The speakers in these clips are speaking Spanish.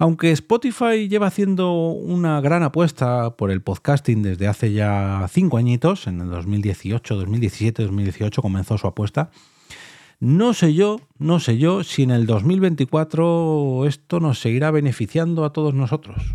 Aunque Spotify lleva haciendo una gran apuesta por el podcasting desde hace ya cinco añitos, en el 2018, 2017, 2018 comenzó su apuesta, no sé yo, no sé yo si en el 2024 esto nos seguirá beneficiando a todos nosotros.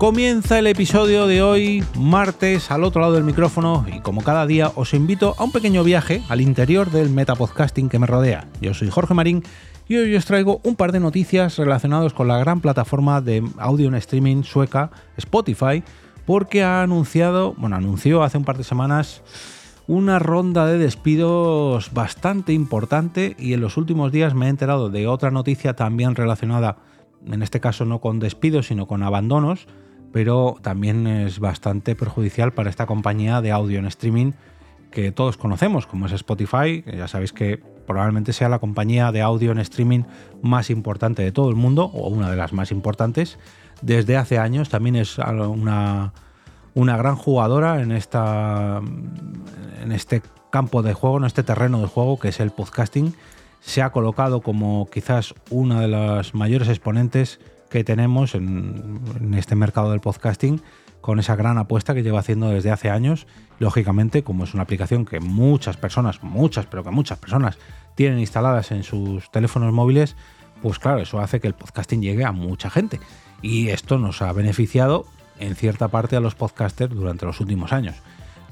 Comienza el episodio de hoy, martes, al otro lado del micrófono, y como cada día os invito a un pequeño viaje al interior del metapodcasting que me rodea. Yo soy Jorge Marín y hoy os traigo un par de noticias relacionadas con la gran plataforma de audio en streaming sueca Spotify, porque ha anunciado, bueno, anunció hace un par de semanas una ronda de despidos bastante importante y en los últimos días me he enterado de otra noticia también relacionada, en este caso no con despidos, sino con abandonos, pero también es bastante perjudicial para esta compañía de audio en streaming que todos conocemos, como es Spotify, ya sabéis que probablemente sea la compañía de audio en streaming más importante de todo el mundo, o una de las más importantes, desde hace años. También es una, una gran jugadora en, esta, en este campo de juego, en este terreno de juego que es el podcasting. Se ha colocado como quizás una de las mayores exponentes que tenemos en, este mercado del podcasting con esa gran apuesta que lleva haciendo desde hace años. Lógicamente, como es una aplicación que muchas personas, muchas, pero que muchas personas tienen instaladas en sus teléfonos móviles, pues claro, eso hace que el podcasting llegue a mucha gente. Y esto nos ha beneficiado en cierta parte a los podcasters durante los últimos años.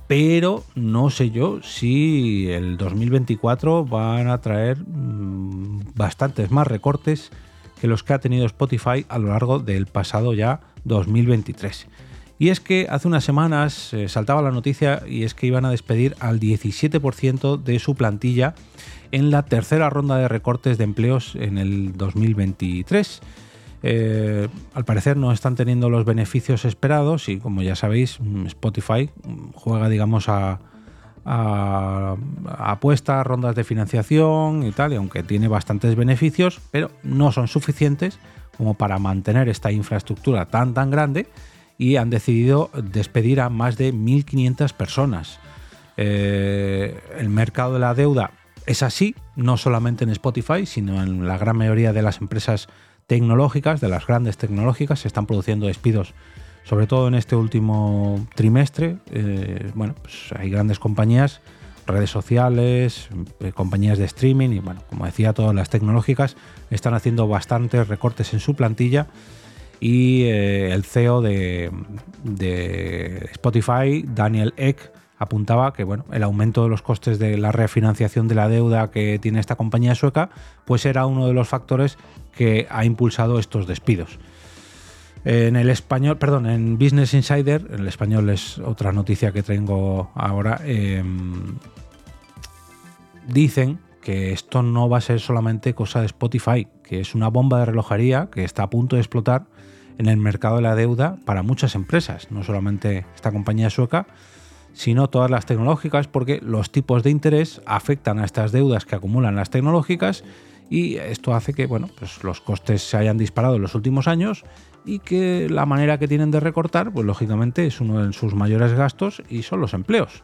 Pero no sé yo si el 2024 van a traer mm, bastantes más recortes que los que ha tenido Spotify a lo largo del pasado ya 2023. Y es que hace unas semanas eh, saltaba la noticia y es que iban a despedir al 17% de su plantilla en la tercera ronda de recortes de empleos en el 2023. Eh, al parecer no están teniendo los beneficios esperados y como ya sabéis Spotify juega digamos a, a, apuestas, rondas de financiación y tal, y aunque tiene bastantes beneficios, pero no son suficientes como para mantener esta infraestructura tan tan grande y han decidido despedir a más de 1.500 personas. Eh, el mercado de la deuda es así, no solamente en Spotify, sino en la gran mayoría de las empresas tecnológicas, de las grandes tecnológicas, se están produciendo despidos sobre todo en este último trimestre, eh, bueno, pues hay grandes compañías, redes sociales, eh, compañías de streaming y bueno, como decía, todas las tecnológicas están haciendo bastantes recortes en su plantilla y eh, el CEO de, Spotify, Daniel Eck, apuntaba que bueno, el aumento de los costes de la refinanciación de la deuda que tiene esta compañía sueca, pues era uno de los factores que ha impulsado estos despidos. En el español, perdón, en Business Insider, en el español es otra noticia que tengo ahora, em, dicen que esto no va a ser solamente cosa de Spotify, que es una bomba de relojería que está a punto de explotar en el mercado de la deuda para muchas empresas, no solamente esta compañía sueca, sino todas las tecnológicas, porque los tipos de interés afectan a estas deudas que acumulan las tecnológicas y esto hace que bueno, pues los costes se hayan disparado en los últimos años y que la manera que tienen de recortar, pues lógicamente es uno de sus mayores gastos y son los empleos.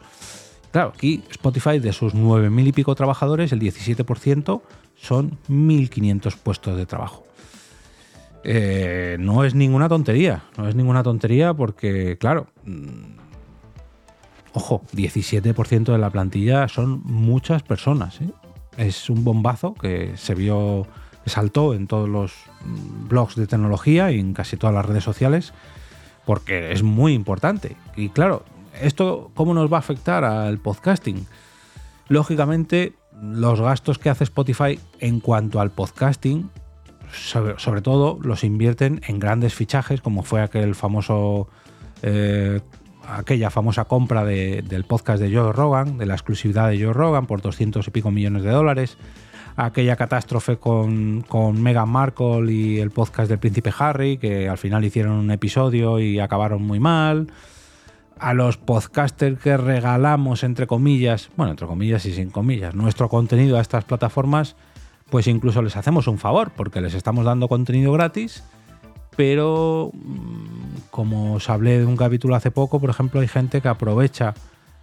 Claro, aquí Spotify de sus 9.000 y pico trabajadores, el 17% son 1.500 puestos de trabajo. Eh, no es ninguna tontería, no es ninguna tontería porque, claro, mm, ojo, 17% de la plantilla son muchas personas. ¿eh? Es un bombazo que se vio saltó en todos los blogs de tecnología y en casi todas las redes sociales, porque es muy importante. Y claro, ¿esto cómo nos va a afectar al podcasting? Lógicamente, los gastos que hace Spotify en cuanto al podcasting, sobre, todo los invierten en grandes fichajes, como fue aquel famoso... Eh, aquella famosa compra del podcast de Joe Rogan, de la exclusividad de Joe Rogan por 200 y pico millones de dólares, aquella catástrofe con, con Meghan Markle y el podcast del príncipe Harry, que al final hicieron un episodio y acabaron muy mal. a los podcasters que regalamos, entre comillas, bueno, entre comillas y sin comillas, nuestro contenido a estas plataformas, pues incluso les hacemos un favor, porque les estamos dando contenido gratis, pero como os hablé de un capítulo hace poco, por ejemplo, hay gente que aprovecha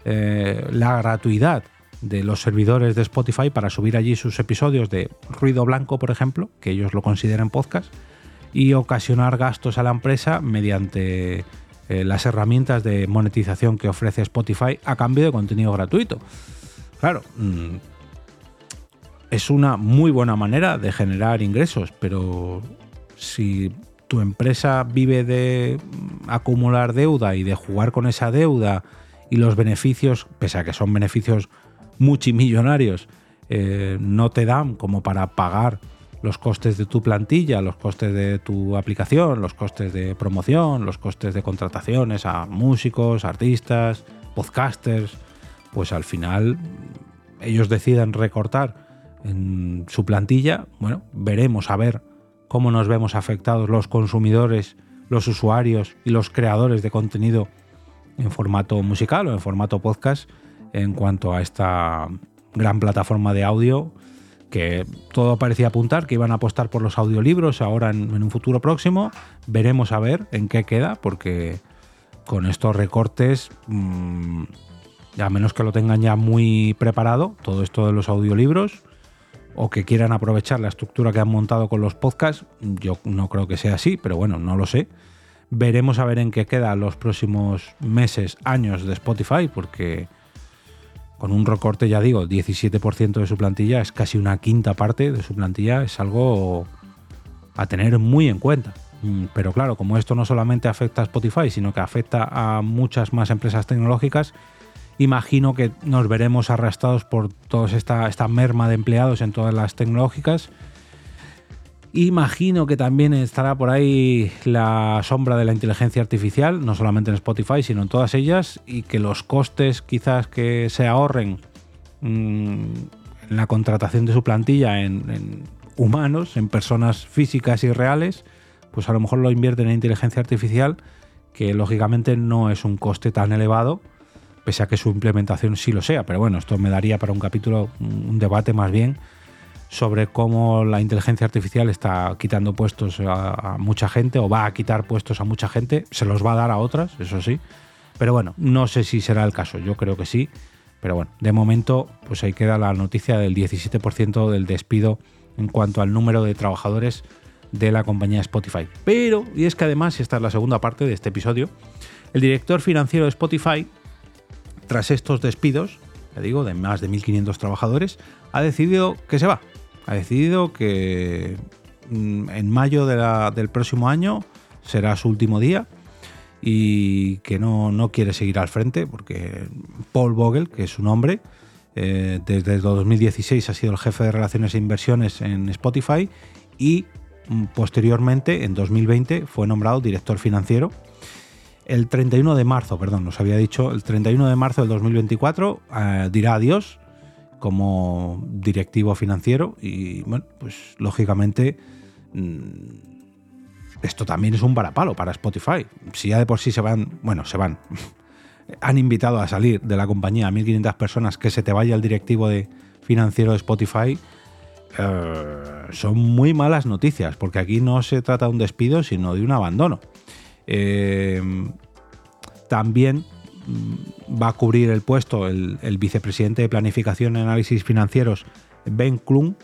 eh, la gratuidad de los servidores de Spotify para subir allí sus episodios de ruido blanco, por ejemplo, que ellos lo consideran podcast, y ocasionar gastos a la empresa mediante eh, las herramientas de monetización que ofrece Spotify a cambio de contenido gratuito. Claro, mm, es una muy buena manera de generar ingresos, pero si tu empresa vive de mm, acumular deuda y de jugar con esa deuda y los beneficios, pese a que son beneficios multimillonarios eh, no te dan como para pagar los costes de tu plantilla, los costes de tu aplicación, los costes de promoción, los costes de contrataciones a músicos, artistas, podcasters, pues al final ellos deciden recortar en su plantilla, bueno, veremos a ver cómo nos vemos afectados los consumidores, los usuarios y los creadores de contenido en formato musical o en formato podcast en cuanto a esta gran plataforma de audio que todo parecía apuntar que iban a apostar por los audiolibros ahora en, un futuro próximo. Veremos a ver en qué queda, porque con estos recortes, mm, a menos que lo tengan ya muy preparado, todo esto de los audiolibros, o que quieran aprovechar la estructura que han montado con los podcasts, yo no creo que sea así, pero bueno, no lo sé. Veremos a ver en qué queda los próximos meses, años de Spotify, porque con un recorte, ya digo, 17% de su plantilla, es casi una quinta parte de su plantilla, es algo a tener muy en cuenta. Mm, pero claro, como esto no solamente afecta a Spotify, sino que afecta a muchas más empresas tecnológicas, imagino que nos veremos arrastrados por toda esta, esta merma de empleados en todas las tecnológicas. Imagino que también estará por ahí la sombra de la inteligencia artificial, no solamente en Spotify, sino en todas ellas, y que los costes quizás que se ahorren mm, en la contratación de su plantilla en, humanos, en personas físicas y reales, pues a lo mejor lo invierten en inteligencia artificial, que lógicamente no es un coste tan elevado, pese a que su implementación sí lo sea. Pero bueno, esto me daría para un capítulo, un debate más bien sobre cómo la inteligencia artificial está quitando puestos a, mucha gente o va a quitar puestos a mucha gente, se los va a dar a otras, eso sí. Pero bueno, no sé si será el caso, yo creo que sí. Pero bueno, de momento, pues ahí queda la noticia del 17% del despido en cuanto al número de trabajadores de la compañía Spotify. Pero, y es que además, y esta es la segunda parte de este episodio, el director financiero de Spotify, tras estos despidos, ya digo, de más de 1.500 trabajadores, ha decidido que se va, ha decidido que mm, en mayo del próximo año será su último día y que no, quiere seguir al frente porque Paul Vogel, que es su nombre, eh, desde 2016 ha sido el jefe de relaciones e inversiones en Spotify y mm, posteriormente, en 2020, fue nombrado director financiero. El 31 de marzo, perdón, nos había dicho, el 31 de marzo del 2024 eh, dirá adiós como directivo financiero y bueno, pues lógicamente mm, esto también es un varapalo para Spotify. Si ya de por sí se van, bueno, se van, han invitado a salir de la compañía a 1.500 personas, que se te vaya el directivo de financiero de Spotify, eh, son muy malas noticias, porque aquí no se trata de un despido, sino de un abandono. Eh, también Mm, va a cubrir el puesto el, vicepresidente de Planificación y Análisis Financieros, Ben Klum,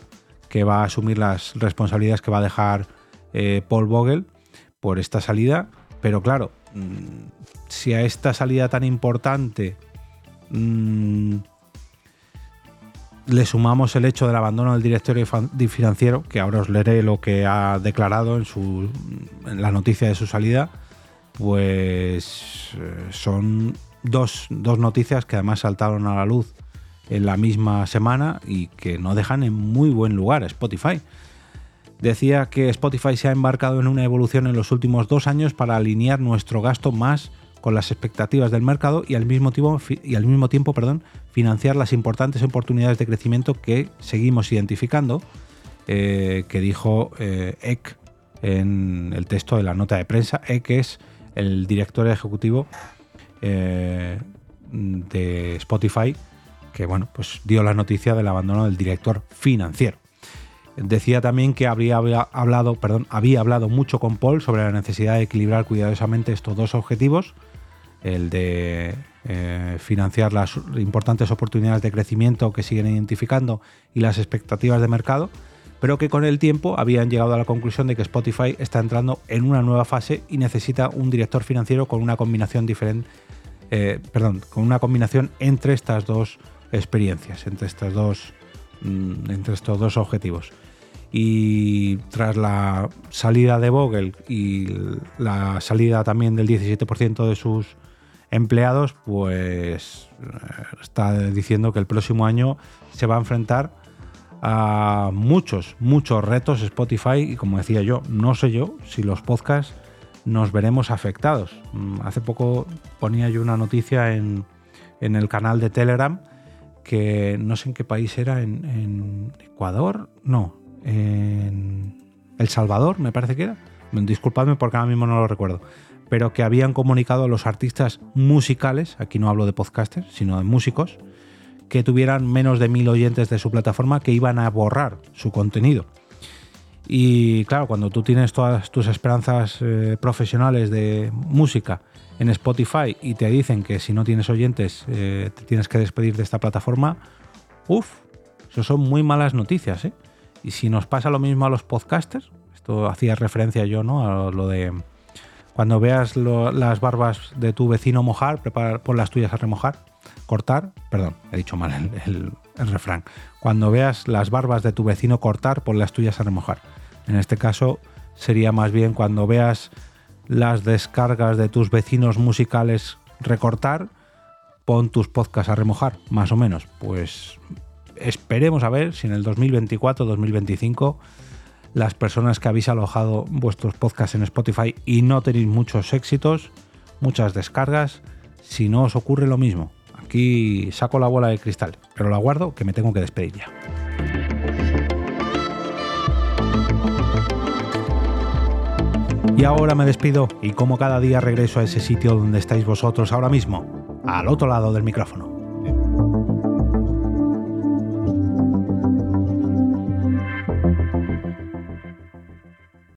que va a asumir las responsabilidades que va a dejar eh, Paul Vogel por esta salida. Pero claro, mm, si a esta salida tan importante mm, le sumamos el hecho del abandono del directorio financiero, que ahora os leeré lo que ha declarado en, en la noticia de su salida, pues eh, son dos, noticias que además saltaron a la luz en la misma semana y que no dejan en muy buen lugar Spotify. Decía que Spotify se ha embarcado en una evolución en los últimos dos años para alinear nuestro gasto más con las expectativas del mercado y al mismo tiempo, y al mismo tiempo perdón, financiar las importantes oportunidades de crecimiento que seguimos identificando, eh, que dijo eh, Eck en el texto de la nota de prensa. Eck es el director ejecutivo eh, de Spotify, que bueno, pues dio la noticia del abandono del director financiero. Decía también que habría hablado, perdón, había hablado mucho con Paul sobre la necesidad de equilibrar cuidadosamente estos dos objetivos, el de eh, financiar las importantes oportunidades de crecimiento que siguen identificando y las expectativas de mercado, pero que con el tiempo habían llegado a la conclusión de que Spotify está entrando en una nueva fase y necesita un director financiero con una combinación diferente, eh, perdón, con una combinación entre estas dos experiencias, entre estas dos, mm, entre estos dos objetivos. Y tras la salida de Vogel y la salida también del 17% de sus empleados, pues eh, está diciendo que el próximo año se va a enfrentar a muchos, muchos retos Spotify y como decía yo, no sé yo si los podcasts nos veremos afectados. Mm, hace poco ponía yo una noticia en, en el canal de Telegram que no sé en qué país era, en, en Ecuador, no, en El Salvador, me parece que era. Disculpadme porque ahora mismo no lo recuerdo. Pero que habían comunicado a los artistas musicales, aquí no hablo de podcasters, sino de músicos, que tuvieran menos de mil oyentes de su plataforma que iban a borrar su contenido. Y claro, cuando tú tienes todas tus esperanzas eh, profesionales de música en Spotify y te dicen que si no tienes oyentes eh, te tienes que despedir de esta plataforma, uff, eso son muy malas noticias, ¿eh? Y si nos pasa lo mismo a los podcasters, esto hacía referencia yo, ¿no? A lo de cuando veas las barbas de tu vecino mojar, prepara, pon las tuyas a remojar, cortar, perdón, he dicho mal el, refrán. Cuando veas las barbas de tu vecino cortar, pon las tuyas a remojar. En este caso sería más bien cuando veas las descargas de tus vecinos musicales recortar, pon tus podcasts a remojar, más o menos. Pues esperemos a ver si en el 2024-2025 las personas que habéis alojado vuestros podcasts en Spotify y no tenéis muchos éxitos, muchas descargas, si no os ocurre lo mismo. Aquí saco la bola de cristal, pero la guardo que me tengo que despedir ya. Y ahora me despido y como cada día regreso a ese sitio donde estáis vosotros ahora mismo, al otro lado del micrófono.